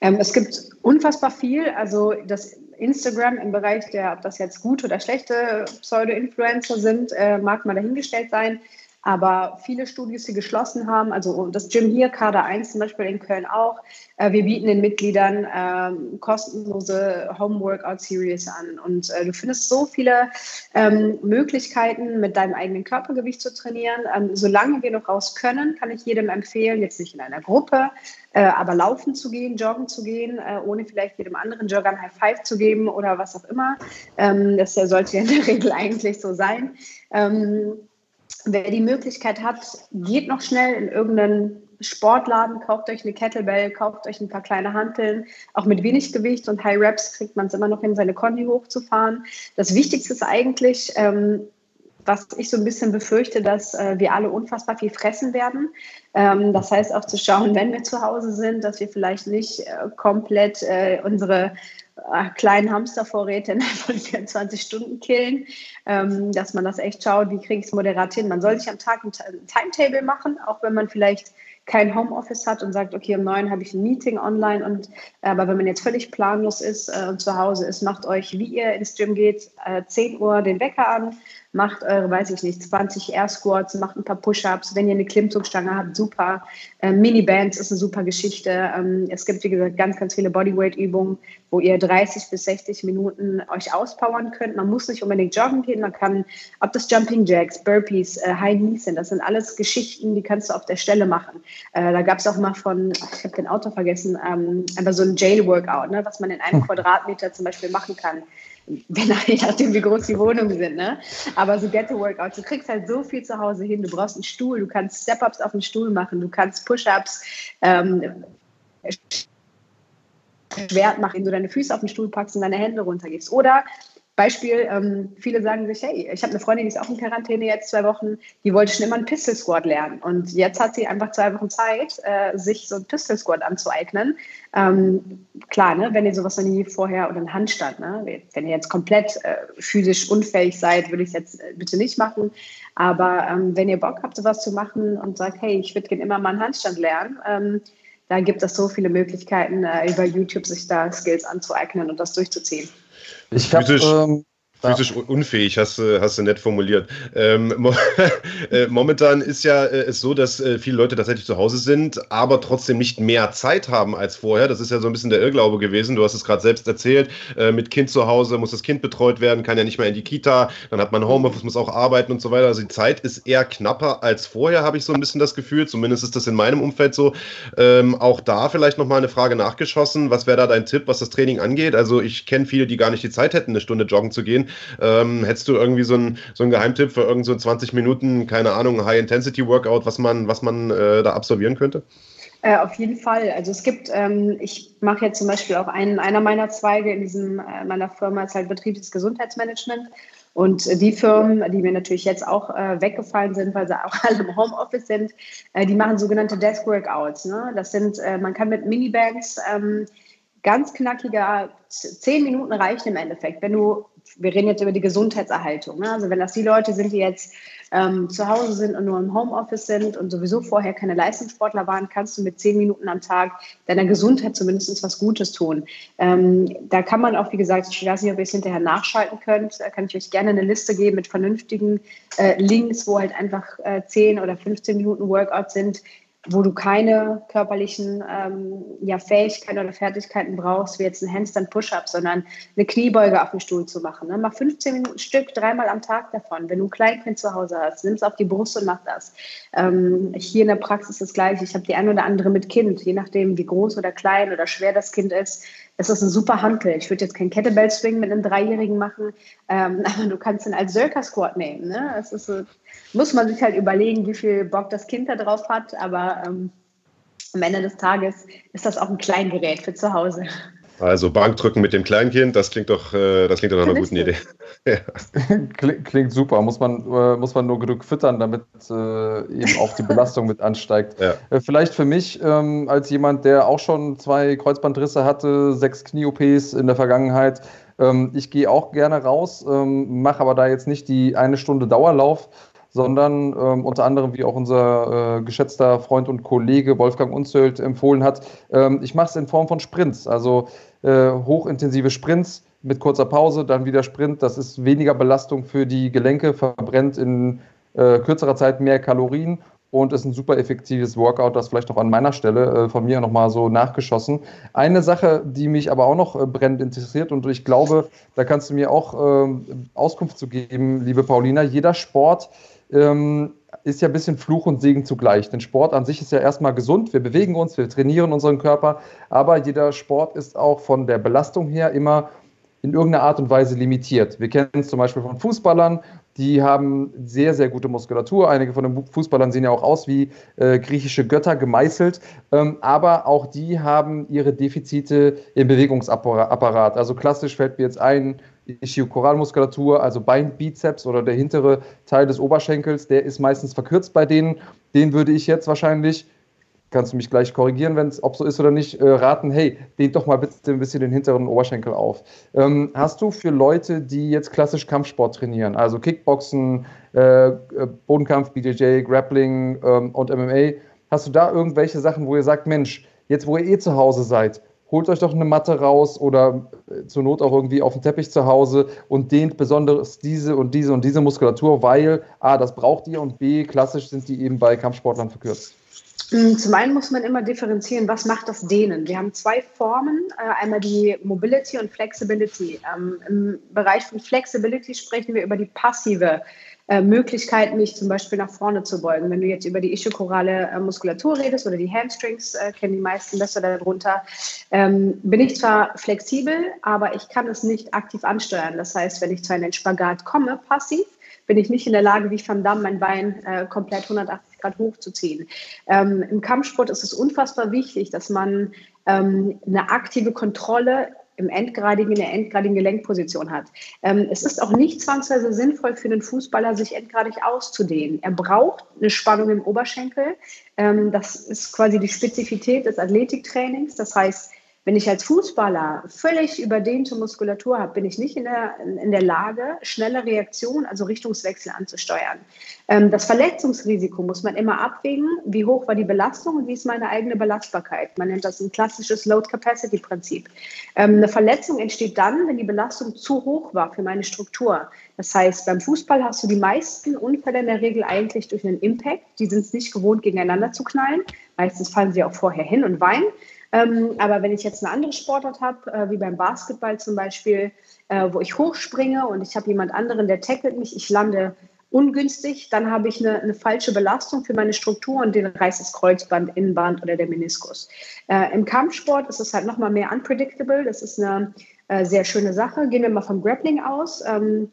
Ähm, es gibt unfassbar viel. Also das Instagram im Bereich der, ob das jetzt gute oder schlechte Pseudo-Influencer sind, äh, mag mal dahingestellt sein. Aber viele Studios, die geschlossen haben, also das Gym hier, Kader 1 zum Beispiel in Köln auch, äh, wir bieten den Mitgliedern äh, kostenlose Home Workout Series an. Und äh, du findest so viele ähm, Möglichkeiten, mit deinem eigenen Körpergewicht zu trainieren. Ähm, solange wir noch raus können, kann ich jedem empfehlen, jetzt nicht in einer Gruppe, äh, aber laufen zu gehen, joggen zu gehen, äh, ohne vielleicht jedem anderen Jogger ein High Five zu geben oder was auch immer. Ähm, das sollte ja in der Regel eigentlich so sein. Ähm, wer die Möglichkeit hat, geht noch schnell in irgendeinen Sportladen, kauft euch eine Kettlebell, kauft euch ein paar kleine Hanteln. Auch mit wenig Gewicht und High Reps kriegt man es immer noch hin, seine Kondi hochzufahren. Das Wichtigste ist eigentlich, ähm, was ich so ein bisschen befürchte, dass äh, wir alle unfassbar viel fressen werden. Ähm, das heißt auch zu schauen, wenn wir zu Hause sind, dass wir vielleicht nicht äh, komplett äh, unsere kleinen Hamstervorräte innerhalb von 24 Stunden killen, ähm, dass man das echt schaut, wie kriege ich es moderat hin. Man soll sich am Tag ein Timetable machen, auch wenn man vielleicht kein Homeoffice hat und sagt, okay, um neun habe ich ein Meeting online und aber wenn man jetzt völlig planlos ist äh, und zu Hause ist, macht euch, wie ihr ins Gym geht, äh, 10 Uhr den Wecker an, macht eure, weiß ich nicht, 20 Air Squats, macht ein paar Push-Ups. Wenn ihr eine Klimmzugstange habt, super. Ähm, Mini-Bands ist eine super Geschichte. Ähm, es gibt, wie gesagt, ganz, ganz viele Bodyweight-Übungen, wo ihr 30 bis 60 Minuten euch auspowern könnt. Man muss nicht unbedingt joggen gehen. Man kann, ob das Jumping Jacks, Burpees, äh, High Knees sind, das sind alles Geschichten, die kannst du auf der Stelle machen. Äh, da gab es auch mal von, ich habe den Autor vergessen, ähm, aber so ein Jail-Workout, ne, was man in einem Quadratmeter zum Beispiel machen kann wenn je nachdem, wie groß die Wohnungen sind, ne? Aber so Ghetto-Workouts, du kriegst halt so viel zu Hause hin. Du brauchst einen Stuhl, du kannst Step-Ups auf dem Stuhl machen, du kannst Push-Ups, ähm, Schwert machen, indem du deine Füße auf den Stuhl packst und deine Hände runtergibst. Oder Beispiel, ähm, viele sagen sich, hey, ich habe eine Freundin, die ist auch in Quarantäne jetzt zwei Wochen, die wollte schon immer einen Pistol Squad lernen. Und jetzt hat sie einfach zwei Wochen Zeit, äh, sich so einen Pistol Squad anzueignen. Ähm, klar, ne, wenn ihr sowas noch nie vorher oder einen Handstand, ne, wenn ihr jetzt komplett äh, physisch unfähig seid, würde ich es jetzt äh, bitte nicht machen. Aber ähm, wenn ihr Bock habt, sowas zu machen und sagt, hey, ich würde gerne immer mal einen Handstand lernen, ähm, da gibt es so viele Möglichkeiten, äh, über YouTube sich da Skills anzueignen und das durchzuziehen. Ich habe ähm, Physisch unfähig, hast du, hast du nett formuliert. Ähm, äh, momentan ist ja äh, es so, dass äh, viele Leute tatsächlich zu Hause sind, aber trotzdem nicht mehr Zeit haben als vorher. Das ist ja so ein bisschen der Irrglaube gewesen. Du hast es gerade selbst erzählt. Äh, mit Kind zu Hause muss das Kind betreut werden, kann ja nicht mehr in die Kita. Dann hat man Homeoffice, muss auch arbeiten und so weiter. Also die Zeit ist eher knapper als vorher, habe ich so ein bisschen das Gefühl. Zumindest ist das in meinem Umfeld so. Ähm, auch da vielleicht nochmal eine Frage nachgeschossen. Was wäre da dein Tipp, was das Training angeht? Also ich kenne viele, die gar nicht die Zeit hätten, eine Stunde joggen zu gehen. Ähm, hättest du irgendwie so einen so Geheimtipp für irgend so 20 Minuten, keine Ahnung, High-Intensity-Workout, was man, was man äh, da absolvieren könnte? Äh, auf jeden Fall. Also es gibt, ähm, ich mache jetzt zum Beispiel auch einen, einer meiner Zweige in diesem äh, meiner Firma ist halt betriebliches Gesundheitsmanagement. Und die Firmen, die mir natürlich jetzt auch äh, weggefallen sind, weil sie auch alle im Homeoffice sind, äh, die machen sogenannte Desk Workouts. Ne? Das sind, äh, man kann mit Minibanks ähm, ganz knackiger, zehn Minuten reichen im Endeffekt. Wenn du wir reden jetzt über die Gesundheitserhaltung. Ne? Also wenn das die Leute sind, die jetzt ähm, zu Hause sind und nur im Homeoffice sind und sowieso vorher keine Leistungssportler waren, kannst du mit zehn Minuten am Tag deiner Gesundheit zumindest was Gutes tun. Ähm, da kann man auch, wie gesagt, ich weiß nicht, ob ihr es hinterher nachschalten könnt, da kann ich euch gerne eine Liste geben mit vernünftigen äh, Links, wo halt einfach äh, 10 oder 15 Minuten Workout sind, wo du keine körperlichen ähm, ja, Fähigkeiten oder Fertigkeiten brauchst, wie jetzt ein Handstand-Push-Up, sondern eine Kniebeuge auf dem Stuhl zu machen. Ne? Mach 15 Minuten Stück, dreimal am Tag davon. Wenn du ein Kleinkind zu Hause hast, nimm es auf die Brust und mach das. Ähm, hier in der Praxis das Gleiche. Ich habe die ein oder andere mit Kind, je nachdem, wie groß oder klein oder schwer das Kind ist. Es ist ein super Hantel. Ich würde jetzt kein Kettlebell-Swing mit einem Dreijährigen machen, ähm, aber du kannst ihn als Circa-Squat nehmen. Ne? Es ist so, muss man sich halt überlegen, wie viel Bock das Kind da drauf hat, aber ähm, am Ende des Tages ist das auch ein Kleingerät für zu Hause. Also Bankdrücken mit dem Kleinkind, das klingt doch, äh, das klingt doch nach einer guten Idee. Klingt super, muss man, äh, muss man nur genug füttern, damit äh, eben auch die Belastung mit ansteigt. Ja. Vielleicht für mich ähm, als jemand, der auch schon zwei Kreuzbandrisse hatte, sechs Knie-OPs in der Vergangenheit, ähm, ich gehe auch gerne raus, ähm, mache aber da jetzt nicht die eine Stunde Dauerlauf, sondern ähm, unter anderem, wie auch unser äh, geschätzter Freund und Kollege Wolfgang Unzöld empfohlen hat, ähm, ich mache es in Form von Sprints, also äh, hochintensive Sprints mit kurzer Pause, dann wieder Sprint. Das ist weniger Belastung für die Gelenke, verbrennt in äh, kürzerer Zeit mehr Kalorien und ist ein super effektives Workout, das vielleicht noch an meiner Stelle äh, von mir nochmal so nachgeschossen. Eine Sache, die mich aber auch noch äh, brennend interessiert und ich glaube, da kannst du mir auch äh, Auskunft zu geben, liebe Paulina, jeder Sport ähm, ist ja ein bisschen Fluch und Segen zugleich. Denn Sport an sich ist ja erstmal gesund, wir bewegen uns, wir trainieren unseren Körper, aber jeder Sport ist auch von der Belastung her immer in irgendeiner Art und Weise limitiert. Wir kennen es zum Beispiel von Fußballern, die haben sehr, sehr gute Muskulatur. Einige von den Fußballern sehen ja auch aus wie äh, griechische Götter gemeißelt. Ähm, aber auch die haben ihre Defizite im Bewegungsapparat. Also klassisch fällt mir jetzt ein, Ischiokoralmuskulatur, also Beinbizeps oder der hintere Teil des Oberschenkels, der ist meistens verkürzt bei denen. Den würde ich jetzt wahrscheinlich kannst du mich gleich korrigieren, wenn es ob so ist oder nicht, äh, raten, hey, dehnt doch mal bitte ein bisschen den hinteren Oberschenkel auf. Ähm, hast du für Leute, die jetzt klassisch Kampfsport trainieren, also Kickboxen, äh, äh Bodenkampf, BJJ, Grappling ähm, und MMA, hast du da irgendwelche Sachen, wo ihr sagt, Mensch, jetzt wo ihr eh zu Hause seid, holt euch doch eine Matte raus oder äh, zur Not auch irgendwie auf dem Teppich zu Hause und dehnt besonders diese und diese und diese Muskulatur, weil A, das braucht ihr und B, klassisch sind die eben bei Kampfsportlern verkürzt. Mm, zum einen muss man immer differenzieren, was macht das Dehnen. Wir haben zwei Formen, äh, einmal die Mobility und Flexibility. Ähm, Im Bereich von Flexibility sprechen wir über die passive äh, Möglichkeit, mich zum Beispiel nach vorne zu beugen. Wenn du jetzt über die ischiokorale äh, Muskulatur redest oder die Hamstrings, kennen die meisten besser darunter, ähm, bin ich zwar flexibel, aber ich kann es nicht aktiv ansteuern. Das heißt, wenn ich zu einem Spagat komme, passiv, bin ich nicht in der Lage, wie Van Damme mein Bein äh, komplett 180 Grad hochzuziehen. Ähm, Im Kampfsport ist es unfassbar wichtig, dass man ähm, eine aktive Kontrolle im endgradigen, in der endgradigen Gelenkposition hat. Ähm, es ist auch nicht zwangsweise sinnvoll für den Fußballer, sich endgradig auszudehnen. Er braucht eine Spannung im Oberschenkel. Ähm, das ist quasi die Spezifität des Athletiktrainings. Das heißt, wenn ich als Fußballer völlig überdehnte Muskulatur habe, bin ich nicht in der, in der Lage, schnelle Reaktionen, also Richtungswechsel anzusteuern. Ähm, das Verletzungsrisiko muss man immer abwägen. Wie hoch war die Belastung und wie ist meine eigene Belastbarkeit? Man nennt das ein klassisches Load-Capacity-Prinzip. Ähm, eine Verletzung entsteht dann, wenn die Belastung zu hoch war für meine Struktur. Das heißt, beim Fußball hast du die meisten Unfälle in der Regel eigentlich durch einen Impact. Die sind es nicht gewohnt, gegeneinander zu knallen. Meistens fallen sie auch vorher hin und weinen. Ähm, aber wenn ich jetzt eine andere Sportart habe, äh, wie beim Basketball zum Beispiel, äh, wo ich hochspringe und ich habe jemand anderen, der tackelt mich, ich lande ungünstig, dann habe ich eine, eine, falsche Belastung für meine Struktur und den reißt das Kreuzband, Innenband oder der Meniskus. Äh, Im Kampfsport ist es halt nochmal mehr unpredictable. Das ist eine äh, sehr schöne Sache. Gehen wir mal vom Grappling aus. Ähm,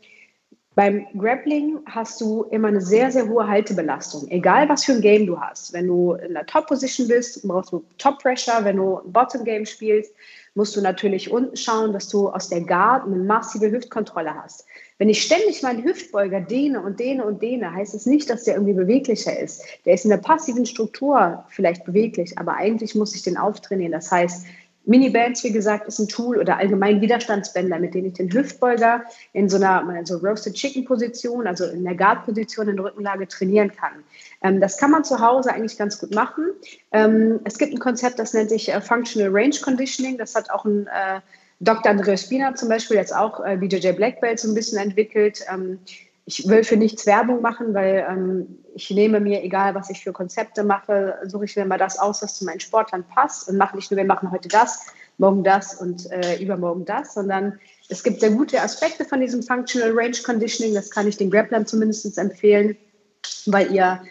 beim Grappling hast du immer eine sehr, sehr hohe Haltebelastung, egal was für ein Game du hast. Wenn du in der Top-Position bist, brauchst du Top-Pressure. Wenn du ein Bottom-Game spielst, musst du natürlich unten schauen, dass du aus der Guard eine massive Hüftkontrolle hast. Wenn ich ständig meinen Hüftbeuger dehne und dehne und dehne, heißt es nicht, dass der irgendwie beweglicher ist. Der ist in der passiven Struktur vielleicht beweglich, aber eigentlich muss ich den auftrainieren. Das heißt, Minibands, wie gesagt, ist ein Tool oder allgemein Widerstandsbänder, mit denen ich den Hüftbeuger in so einer so Roasted Chicken Position, also in der Guard Position in der Rückenlage trainieren kann. Ähm, das kann man zu Hause eigentlich ganz gut machen. Ähm, es gibt ein Konzept, das nennt sich äh, Functional Range Conditioning. Das hat auch ein äh, Dr. Andreas Spina zum Beispiel jetzt auch äh, BJJ Black Belt so ein bisschen entwickelt. Ähm, ich will für nichts Werbung machen, weil ähm, ich nehme mir, egal was ich für Konzepte mache, suche ich mir mal das aus, was zu meinen Sportlern passt und mache nicht nur, wir machen heute das, morgen das und äh, übermorgen das, sondern es gibt sehr gute Aspekte von diesem Functional Range Conditioning, das kann ich den Grapplern zumindest empfehlen, weil ihr,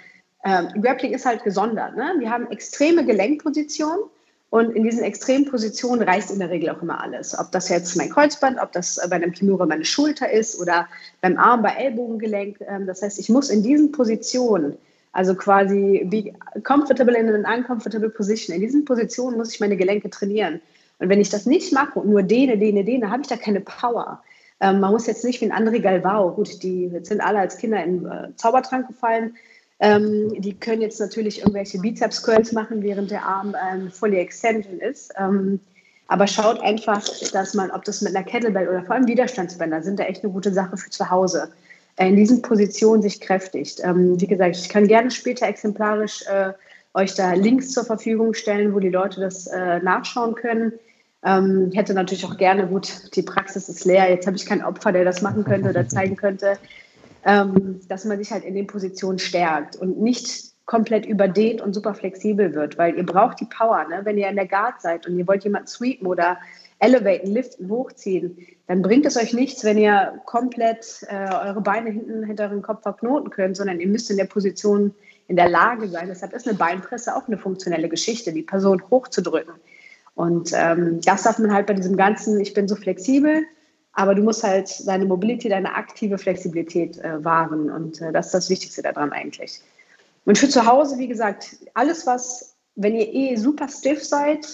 ähm, Grappling ist halt gesondert. Ne? Wir haben extreme Gelenkpositionen und in diesen extremen Positionen reißt in der Regel auch immer alles. Ob das jetzt mein Kreuzband, ob das bei einem Kimura meine Schulter ist oder beim Arm, bei Ellbogengelenk. Ähm, das heißt, ich muss in diesen Positionen, also quasi be comfortable in an uncomfortable position, in diesen Positionen muss ich meine Gelenke trainieren. Und wenn ich das nicht mache und nur dehne, dehne, dehne, habe ich da keine Power. Ähm, man muss jetzt nicht wie ein André Galvao, gut, die sind alle als Kinder in äh, Zaubertrank gefallen, ähm, die können jetzt natürlich irgendwelche Bizeps-Curls machen, während der Arm ähm, fully extended ist. Ähm, aber schaut einfach, dass man, ob das mit einer Kettlebell oder vor allem Widerstandsbänder sind da echt eine gute Sache für zu Hause. Äh, in diesen Positionen sich kräftigt. Ähm, wie gesagt, ich kann gerne später exemplarisch äh, euch da Links zur Verfügung stellen, wo die Leute das äh, nachschauen können. Ähm, hätte natürlich auch gerne, gut, die Praxis ist leer, jetzt habe ich keinen Opfer, der das machen könnte oder zeigen könnte. Ähm, dass man sich halt in den Positionen stärkt und nicht komplett überdehnt und super flexibel wird, weil ihr braucht die Power. Ne? Wenn ihr in der Guard seid und ihr wollt jemanden sweepen oder elevaten, liften, hochziehen, dann bringt es euch nichts, wenn ihr komplett äh, eure Beine hinten hinter euren Kopf verknoten könnt, sondern ihr müsst in der Position in der Lage sein. Deshalb ist eine Beinpresse auch eine funktionelle Geschichte, die Person hochzudrücken. Und ähm, das darf man halt bei diesem ganzen, ich bin so flexibel, aber du musst halt deine Mobility, deine aktive Flexibilität äh, wahren. Und äh, das ist das Wichtigste daran eigentlich. Und für zu Hause, wie gesagt, alles, was, wenn ihr eh super stiff seid,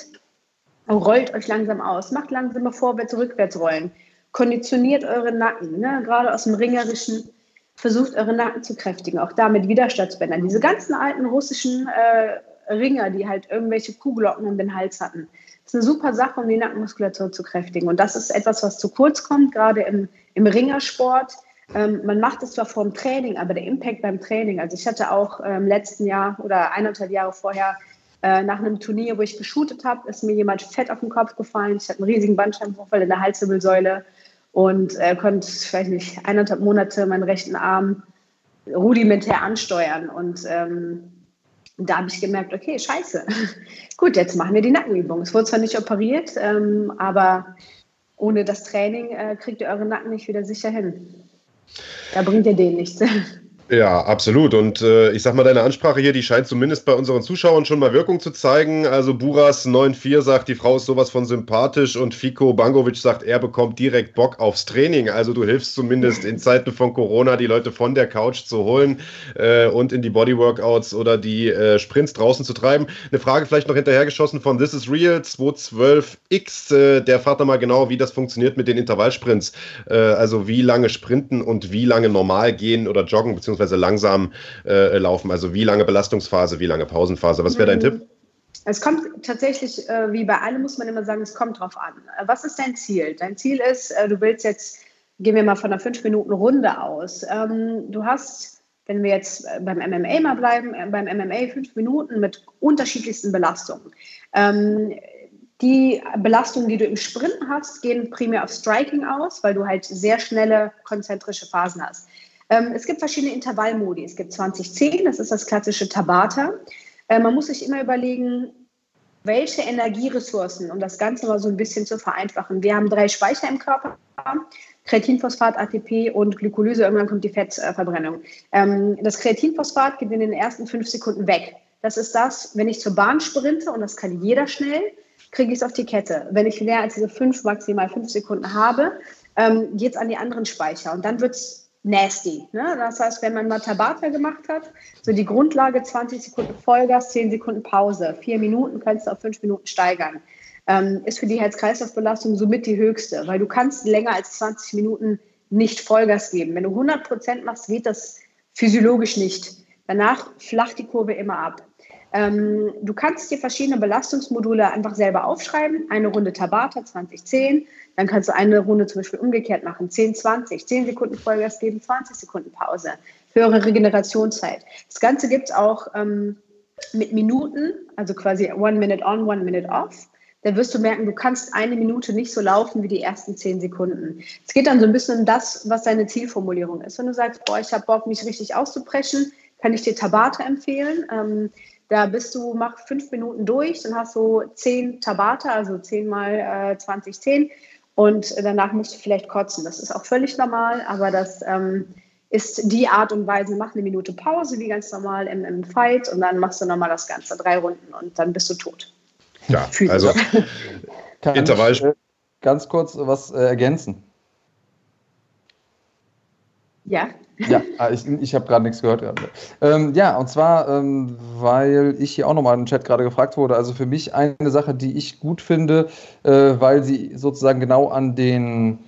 rollt euch langsam aus, macht langsame Vorwärts-, Rückwärtsrollen, konditioniert eure Nacken, ne? gerade aus dem Ringerischen, versucht eure Nacken zu kräftigen, auch da mit Widerstandsbändern. Diese ganzen alten russischen äh, Ringer, die halt irgendwelche Kuhglocken um den Hals hatten, das ist eine super Sache, um die Nackenmuskulatur zu kräftigen. Und das ist etwas, was zu kurz kommt, gerade im, im Ringersport. Ähm, man macht es zwar vorm Training, aber der Impact beim Training, also ich hatte auch im ähm, letzten Jahr oder eineinhalb Jahre vorher äh, nach einem Turnier, wo ich geshootet habe, ist mir jemand fett auf den Kopf gefallen. Ich hatte einen riesigen Bandscheibenvorfall in der Halswirbelsäule und äh, konnte, ich weiß nicht, eineinhalb Monate meinen rechten Arm rudimentär ansteuern. Und ähm, da habe ich gemerkt, okay, scheiße. Gut, jetzt machen wir die Nackenübung. Es wurde zwar nicht operiert, ähm, aber ohne das Training äh, kriegt ihr euren Nacken nicht wieder sicher hin. Da bringt ihr den nichts. Ja, absolut. Und äh, ich sag mal, deine Ansprache hier, die scheint zumindest bei unseren Zuschauern schon mal Wirkung zu zeigen. Also Buras 94 sagt, die Frau ist sowas von sympathisch und Fico Bangovic sagt, er bekommt direkt Bock aufs Training. Also du hilfst zumindest in Zeiten von Corona, die Leute von der Couch zu holen äh, und in die Bodyworkouts oder die äh, Sprints draußen zu treiben. Eine Frage vielleicht noch hinterhergeschossen von This is Real 212X. Äh, der fragt mal genau, wie das funktioniert mit den Intervallsprints. Äh, also wie lange sprinten und wie lange normal gehen oder joggen, beziehungsweise beziehungsweise langsam äh, laufen? Also wie lange Belastungsphase, wie lange Pausenphase? Was wäre dein Tipp? Es kommt tatsächlich, äh, wie bei allem muss man immer sagen, es kommt drauf an. Äh, was ist dein Ziel? Dein Ziel ist, äh, du willst jetzt, gehen wir mal von einer 5-Minuten-Runde aus. Ähm, du hast, wenn wir jetzt äh, beim MMA mal bleiben, äh, beim MMA 5 Minuten mit unterschiedlichsten Belastungen. Ähm, die Belastungen, die du im Sprint hast, gehen primär auf Striking aus, weil du halt sehr schnelle konzentrische Phasen hast. Ähm, es gibt verschiedene Intervallmodi. Es gibt 2010, das ist das klassische Tabata. Äh, man muss sich immer überlegen, welche Energieressourcen, um das Ganze mal so ein bisschen zu vereinfachen. Wir haben drei Speicher im Körper. Kreatinphosphat, ATP und Glykolyse, irgendwann kommt die Fettverbrennung. Ähm, das Kreatinphosphat geht in den ersten fünf Sekunden weg. Das ist das, wenn ich zur Bahn sprinte, und das kann jeder schnell, kriege ich es auf die Kette. Wenn ich mehr als diese fünf, maximal fünf Sekunden habe, ähm, geht es an die anderen Speicher. Und dann wird es nasty. Ne? Das heißt, wenn man mal Tabata gemacht hat, so die Grundlage 20 Sekunden Vollgas, 10 Sekunden Pause, 4 Minuten kannst du auf 5 Minuten steigern. Ähm, ist für die Herz-Kreislauf-Belastung somit die höchste, weil du kannst länger als 20 Minuten nicht Vollgas geben. Wenn du 100 Prozent machst, geht das physiologisch nicht. Danach flacht die Kurve immer ab. Ähm, du kannst dir verschiedene Belastungsmodule einfach selber aufschreiben. Eine Runde Tabata 2010, dann kannst du eine Runde zum Beispiel umgekehrt machen, 10, 20, 10 Sekunden Vollgas geben, 20 Sekunden Pause, höhere Regenerationszeit. Das Ganze gibt es auch ähm, mit Minuten, also quasi one minute on, one minute off. Da wirst du merken, du kannst eine Minute nicht so laufen wie die ersten zehn Sekunden. Es geht dann so ein bisschen um das, was deine Zielformulierung ist. Wenn du sagst, boah, ich habe Bock, mich richtig auszupreschen, kann ich dir Tabata empfehlen. Ähm, da bist du, mach fünf Minuten durch, dann hast du zehn Tabata, also zehn mal äh, 20, 10 und danach musst du vielleicht kotzen. Das ist auch völlig normal, aber das ähm, ist die Art und Weise, mach eine Minute Pause, wie ganz normal im, im Fight und dann machst du nochmal das Ganze, drei Runden und dann bist du tot. Ja, also Intervall. Ich, äh, ganz kurz was äh, ergänzen. Ja. Ja, ah, ich, ich habe gerade nichts gehört. Ähm, ja, und zwar, ähm, weil ich hier auch nochmal im Chat gerade gefragt wurde. Also für mich eine Sache, die ich gut finde, äh, weil sie sozusagen genau an den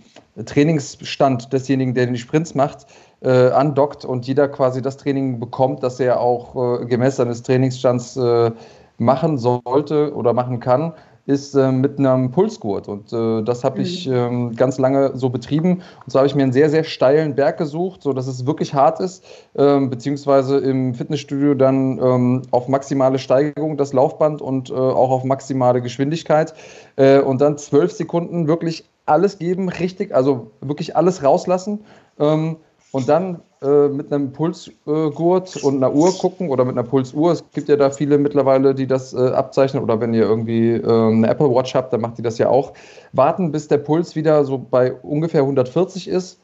Trainingsstand desjenigen, der die Sprints macht, äh, andockt und jeder quasi das Training bekommt, das er auch äh, gemäß seines Trainingsstands äh, machen sollte oder machen kann ist äh, mit einem Pulsgurt. Und äh, das habe ich mhm. ähm, ganz lange so betrieben. Und so habe ich mir einen sehr, sehr steilen Berg gesucht, sodass es wirklich hart ist, ähm, beziehungsweise im Fitnessstudio dann ähm, auf maximale Steigerung das Laufband und äh, auch auf maximale Geschwindigkeit. Äh, und dann zwölf Sekunden wirklich alles geben, richtig, also wirklich alles rauslassen. Ähm, und dann äh, mit einem Pulsgurt und einer Uhr gucken oder mit einer Pulsuhr. Es gibt ja da viele mittlerweile, die das äh, abzeichnen oder wenn ihr irgendwie äh, eine Apple Watch habt, dann macht die das ja auch. Warten, bis der Puls wieder so bei ungefähr 140 ist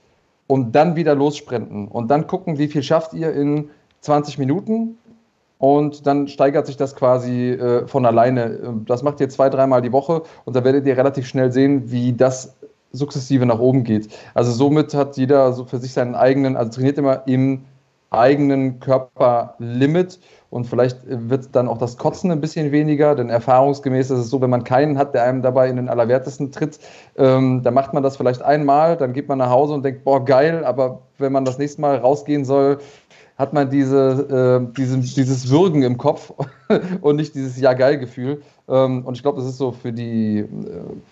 und dann wieder lossprinten und dann gucken, wie viel schafft ihr in 20 Minuten und dann steigert sich das quasi äh, von alleine. Das macht ihr zwei, dreimal die Woche und da werdet ihr relativ schnell sehen, wie das sukzessive nach oben geht. Also somit hat jeder so für sich seinen eigenen, also trainiert immer im eigenen Körperlimit und vielleicht wird dann auch das Kotzen ein bisschen weniger, denn erfahrungsgemäß ist es so, wenn man keinen hat, der einem dabei in den Allerwertesten tritt, ähm, dann macht man das vielleicht einmal, dann geht man nach Hause und denkt, boah, geil, aber wenn man das nächste Mal rausgehen soll, hat man diese, äh, diese, dieses Würgen im Kopf und nicht dieses Ja-Geil-Gefühl. Ähm, und ich glaube, das ist so für die, äh,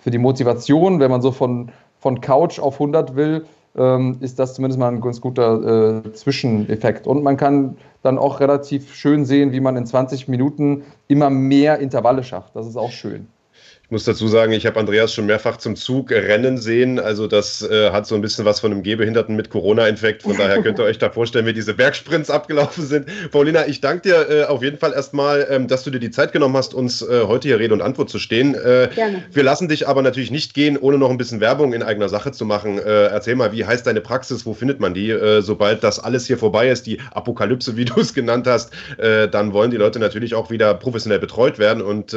für die Motivation, wenn man so von, von Couch auf 100 will, ähm, ist das zumindest mal ein ganz guter äh, Zwischeneffekt. Und man kann dann auch relativ schön sehen, wie man in 20 Minuten immer mehr Intervalle schafft. Das ist auch schön. Ich muss dazu sagen, ich habe Andreas schon mehrfach zum Zug rennen sehen. Also das äh, hat so ein bisschen was von einem Gehbehinderten mit Corona-Infekt. Von daher könnt ihr euch da vorstellen, wie diese Bergsprints abgelaufen sind. Paulina, ich danke dir äh, auf jeden Fall erstmal, ähm, dass du dir die Zeit genommen hast, uns äh, heute hier Rede und Antwort zu stehen. Äh, Gerne. Wir lassen dich aber natürlich nicht gehen, ohne noch ein bisschen Werbung in eigener Sache zu machen. Äh, erzähl mal, wie heißt deine Praxis? Wo findet man die? Äh, sobald das alles hier vorbei ist, die Apokalypse, wie du es genannt hast, dann wollen die Leute natürlich auch wieder professionell betreut werden. Und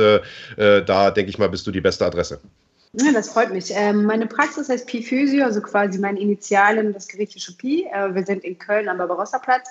da denke ich mal, bist bist du die beste Adresse. Ja, das freut mich. Ähm, meine Praxis heißt Pi Physio, also quasi mein Initialen, das griechische Pi. Äh, wir sind in Köln am Barbarossa-Platz,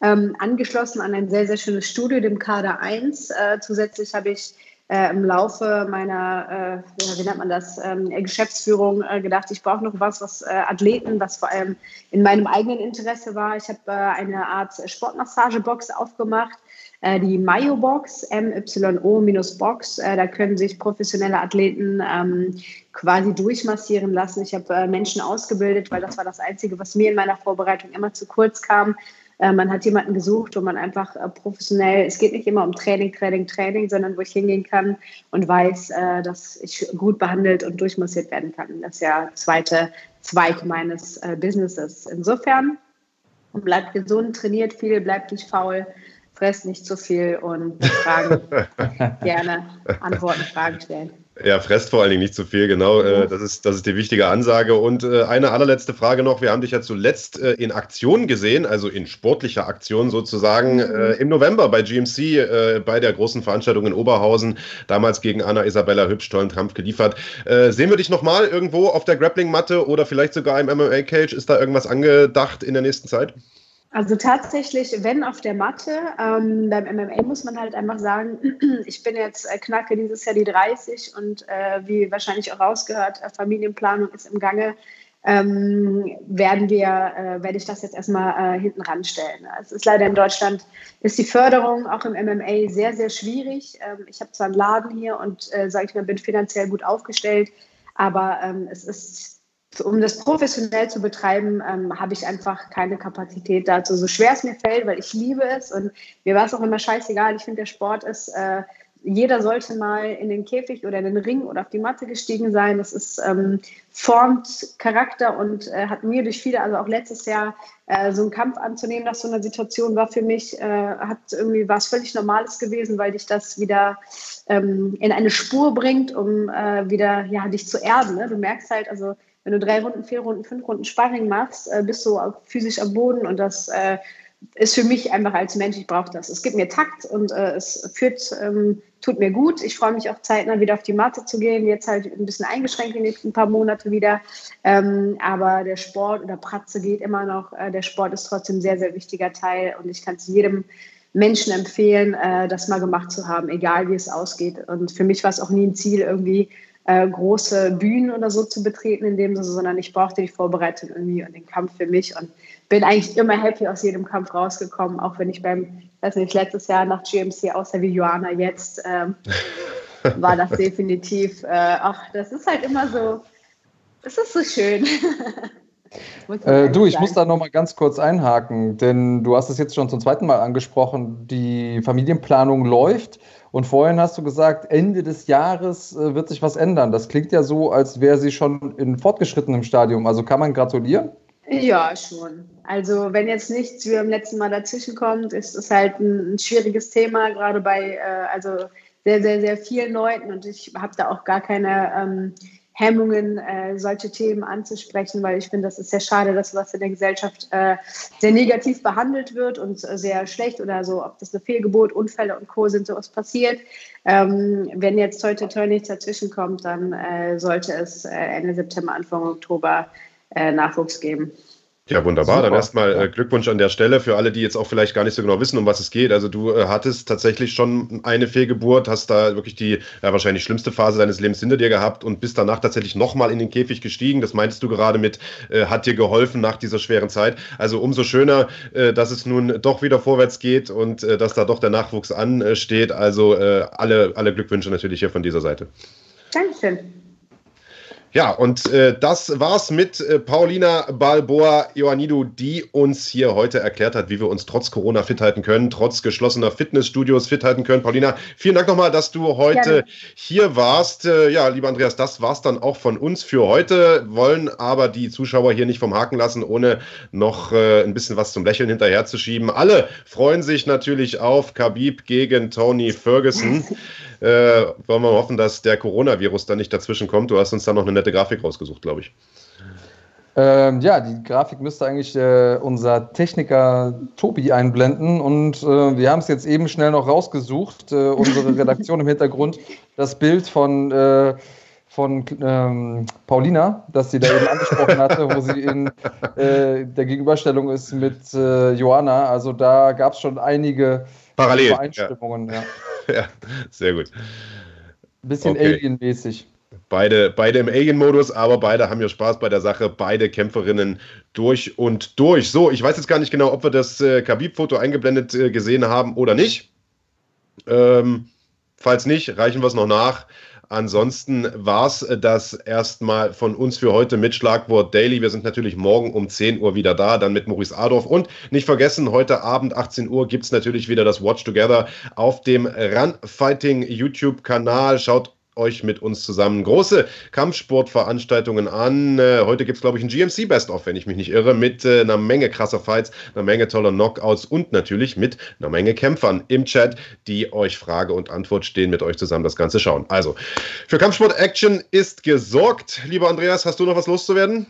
ähm, angeschlossen an ein sehr, sehr schönes Studio, dem Kader 1. Äh, zusätzlich habe ich äh, im Laufe meiner, äh, wie nennt man das, ähm, Geschäftsführung äh, gedacht, ich brauche noch was, was äh, Athleten, was vor allem in meinem eigenen Interesse war. Ich habe eine Art Sportmassagebox aufgemacht äh, die Mayo-Box, MYO-Box. Äh, da können sich professionelle Athleten ähm, quasi durchmassieren lassen. Ich habe äh, Menschen ausgebildet, weil das war das Einzige, was mir in meiner Vorbereitung immer zu kurz kam. Man hat jemanden gesucht, wo man einfach professionell, es geht nicht immer um Training, Training, Training, sondern wo ich hingehen kann und weiß, dass ich gut behandelt und durchmassiert werden kann. Das ist ja der zweite Zweig meines Businesses. Insofern bleibt gesund, trainiert viel, bleibt nicht faul fress nicht zu viel und Fragen gerne antworten, Fragen stellen. Ja, fresst vor allen Dingen nicht zu viel, genau. Äh, das, ist, das ist die wichtige Ansage. Und äh, eine allerletzte Frage noch. Wir haben dich ja zuletzt äh, in Aktion gesehen, also in sportlicher Aktion sozusagen, mhm. im November bei GMC, bei der großen Veranstaltung in Oberhausen, damals gegen Anna Isabella Hübsch tollen Kampf geliefert. Sehen wir dich nochmal irgendwo auf der Grappling-Matte oder vielleicht sogar im MMA-Cage? Ist da irgendwas angedacht in der nächsten Zeit? Also tatsächlich, wenn auf der Matte, ähm, beim MMA muss man halt einfach sagen, ich bin jetzt äh, knacke dieses Jahr die 30 und äh, wie wahrscheinlich auch rausgehört, äh, Familienplanung ist im Gange, ähm, werden wir, äh, werde ich das jetzt erstmal äh, hinten ranstellen. Es ist leider in Deutschland, ist die Förderung auch im MMA sehr, sehr schwierig. Ähm, ich habe zwar einen Laden hier und, äh, sage ich mal, bin finanziell gut aufgestellt, aber ähm, es ist um das professionell zu betreiben, ähm, habe ich einfach keine Kapazität dazu. So schwer es mir fällt, weil ich liebe es und mir war es auch immer scheißegal. Ich finde, der Sport ist, äh, jeder sollte mal in den Käfig oder in den Ring oder auf die Matte gestiegen sein. Das ist, ähm, formt Charakter und äh, hat mir durch viele, also auch letztes Jahr, äh, so einen Kampf anzunehmen nach so einer Situation war für mich, äh, hat irgendwie was völlig Normales gewesen, weil dich das wieder ähm, in eine Spur bringt, um äh, wieder ja, dich zu erden. Ne? Du merkst halt, also wenn du drei Runden, vier Runden, fünf Runden Sparring machst, äh, bist du physisch am Boden und das äh, ist für mich einfach als Mensch, ich brauche das. Es gibt mir Takt und äh, es führt, ähm, tut mir gut. Ich freue mich auch zeitnah wieder auf die Matte zu gehen. Jetzt halt ein bisschen eingeschränkt die nächsten paar Monate wieder. Ähm, aber der Sport oder Pratze geht immer noch. Äh, der Sport ist trotzdem ein sehr, sehr wichtiger Teil und ich kann es jedem Menschen empfehlen, äh, das mal gemacht zu haben, egal wie es ausgeht. Und für mich war es auch nie ein Ziel, irgendwie äh, große Bühnen oder so zu betreten in dem Sinne, sondern ich brauchte die Vorbereitung irgendwie und den Kampf für mich und bin eigentlich immer happy aus jedem Kampf rausgekommen, auch wenn ich beim, weiß nicht, letztes Jahr nach GMC außer wie Joanna jetzt, ähm, war das definitiv, äh, ach, das ist halt immer so, es ist so schön. Äh, du, ich muss da noch mal ganz kurz einhaken, denn du hast es jetzt schon zum zweiten Mal angesprochen. Die Familienplanung läuft und vorhin hast du gesagt, Ende des Jahres äh, wird sich was ändern. Das klingt ja so, als wäre sie schon in fortgeschrittenem Stadium. Also kann man gratulieren? Ja, schon. Also wenn jetzt nichts wie beim letzten Mal dazwischen kommt, ist es halt ein, ein schwieriges Thema, gerade bei äh, also sehr, sehr, sehr vielen Leuten. Und ich habe da auch gar keine ähm, Hemmungen, äh, solche Themen anzusprechen, weil ich finde, das ist sehr schade, dass was in der Gesellschaft äh, sehr negativ behandelt wird und äh, sehr schlecht oder so, ob das eine Fehlgeburt, Unfälle und Co. sind, sowas passiert. Ähm, wenn jetzt heute Turn nichts dazwischen kommt, dann äh, sollte es äh, Ende September, Anfang Oktober äh, Nachwuchs geben. Ja, wunderbar. Super. Dann erstmal äh, Glückwunsch an der Stelle für alle, die jetzt auch vielleicht gar nicht so genau wissen, um was es geht. Also du äh, hattest tatsächlich schon eine Fehlgeburt, hast da wirklich die ja, wahrscheinlich schlimmste Phase deines Lebens hinter dir gehabt und bist danach tatsächlich nochmal in den Käfig gestiegen. Das meintest du gerade mit, äh, hat dir geholfen nach dieser schweren Zeit. Also umso schöner, äh, dass es nun doch wieder vorwärts geht und äh, dass da doch der Nachwuchs ansteht. Also äh, alle, alle Glückwünsche natürlich hier von dieser Seite. Dankeschön. Ja, und äh, das war's mit äh, Paulina Balboa Ioannidou, die uns hier heute erklärt hat, wie wir uns trotz Corona fit halten können, trotz geschlossener Fitnessstudios fit halten können. Paulina, vielen Dank nochmal, dass du heute Gerne. hier warst. Äh, ja, lieber Andreas, das war's dann auch von uns für heute, wollen aber die Zuschauer hier nicht vom Haken lassen, ohne noch äh, ein bisschen was zum Lächeln hinterherzuschieben. Alle freuen sich natürlich auf Khabib gegen Tony Ferguson. äh, wollen wir hoffen, dass der Coronavirus da nicht dazwischen kommt. Du hast uns da noch eine nette Grafik rausgesucht, glaube ich. Ähm, ja, die Grafik müsste eigentlich äh, unser Techniker Tobi einblenden und äh, wir haben es jetzt eben schnell noch rausgesucht, äh, unsere Redaktion im Hintergrund, das Bild von, äh, von ähm, Paulina, das sie da eben angesprochen hatte, wo sie in äh, der Gegenüberstellung ist mit äh, Joanna. Also da gab es schon einige Parallel, Übereinstimmungen. Ja. ja, sehr gut. Bisschen okay. Alien-mäßig. Beide, beide im Alien-Modus, aber beide haben ja Spaß bei der Sache. Beide Kämpferinnen durch und durch. So, ich weiß jetzt gar nicht genau, ob wir das äh, Khabib-Foto eingeblendet äh, gesehen haben oder nicht. Ähm, falls nicht, reichen wir es noch nach. Ansonsten war es äh, das erstmal von uns für heute mit Schlagwort Daily. Wir sind natürlich morgen um 10 Uhr wieder da, dann mit Maurice Adorf. Und nicht vergessen, heute Abend 18 Uhr gibt es natürlich wieder das Watch Together auf dem Run Fighting YouTube-Kanal. Schaut euch mit uns zusammen große Kampfsportveranstaltungen an. Äh, heute gibt es, glaube ich, ein GMC Best-of, wenn ich mich nicht irre, mit äh, einer Menge krasser Fights, einer Menge toller Knockouts und natürlich mit einer Menge Kämpfern im Chat, die euch Frage und Antwort stehen, mit euch zusammen das Ganze schauen. Also, für Kampfsport-Action ist gesorgt. Lieber Andreas, hast du noch was loszuwerden?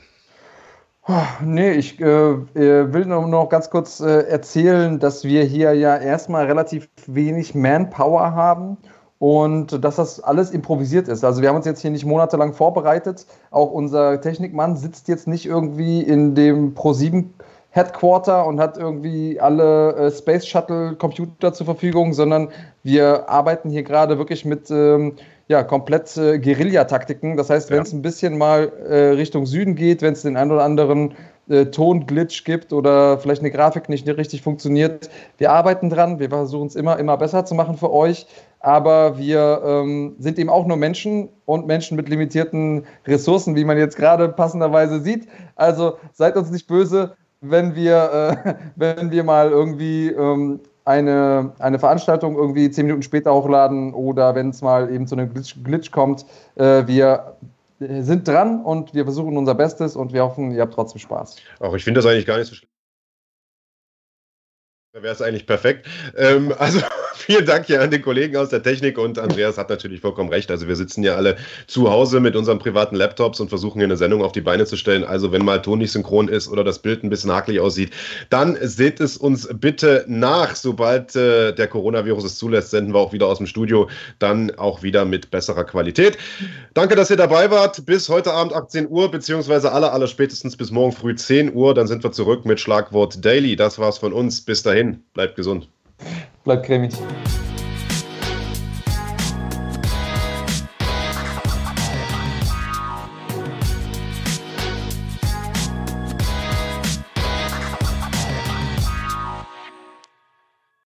Nee, ich äh, äh, will nur noch ganz kurz äh, erzählen, dass wir hier ja erstmal relativ wenig Manpower haben und dass das alles improvisiert ist. Also wir haben uns jetzt hier nicht monatelang vorbereitet. Auch unser Technikmann sitzt jetzt nicht irgendwie in dem Pro7 Headquarter und hat irgendwie alle äh, Space Shuttle Computer zur Verfügung, sondern wir arbeiten hier gerade wirklich mit ähm, ja, komplett äh, Guerilla-Taktiken. Das heißt, wenn es ein bisschen mal äh, Richtung Süden geht, wenn es den einen oder anderen äh, Tonglitch gibt oder vielleicht eine Grafik nicht richtig funktioniert, wir arbeiten dran. Wir versuchen es immer, immer besser zu machen für euch aber wir ähm, sind eben auch nur Menschen und Menschen mit limitierten Ressourcen, wie man jetzt gerade passenderweise sieht. Also seid uns nicht böse, wenn wir, äh, wenn wir mal irgendwie ähm, eine, eine Veranstaltung irgendwie zehn Minuten später hochladen oder wenn es mal eben zu einem Glitch, Glitch kommt. Äh, wir sind dran und wir versuchen unser Bestes und wir hoffen, ihr habt trotzdem Spaß. Auch ich finde das eigentlich gar nicht so schlimm. Da wäre es eigentlich perfekt. Ähm, also vielen Dank hier an den Kollegen aus der Technik und Andreas hat natürlich vollkommen recht. Also wir sitzen ja alle zu Hause mit unseren privaten Laptops und versuchen hier eine Sendung auf die Beine zu stellen. Also wenn mal Ton nicht synchron ist oder das Bild ein bisschen hakelig aussieht, dann seht es uns bitte nach. Sobald äh, der Coronavirus es zulässt, senden wir auch wieder aus dem Studio, dann auch wieder mit besserer Qualität. Danke, dass ihr dabei wart. Bis heute Abend 18 Uhr, beziehungsweise alle, alle spätestens bis morgen früh 10 Uhr. Dann sind wir zurück mit Schlagwort Daily. Das war's von uns. Bis dahin dahin. Bleibt gesund. La Cremit.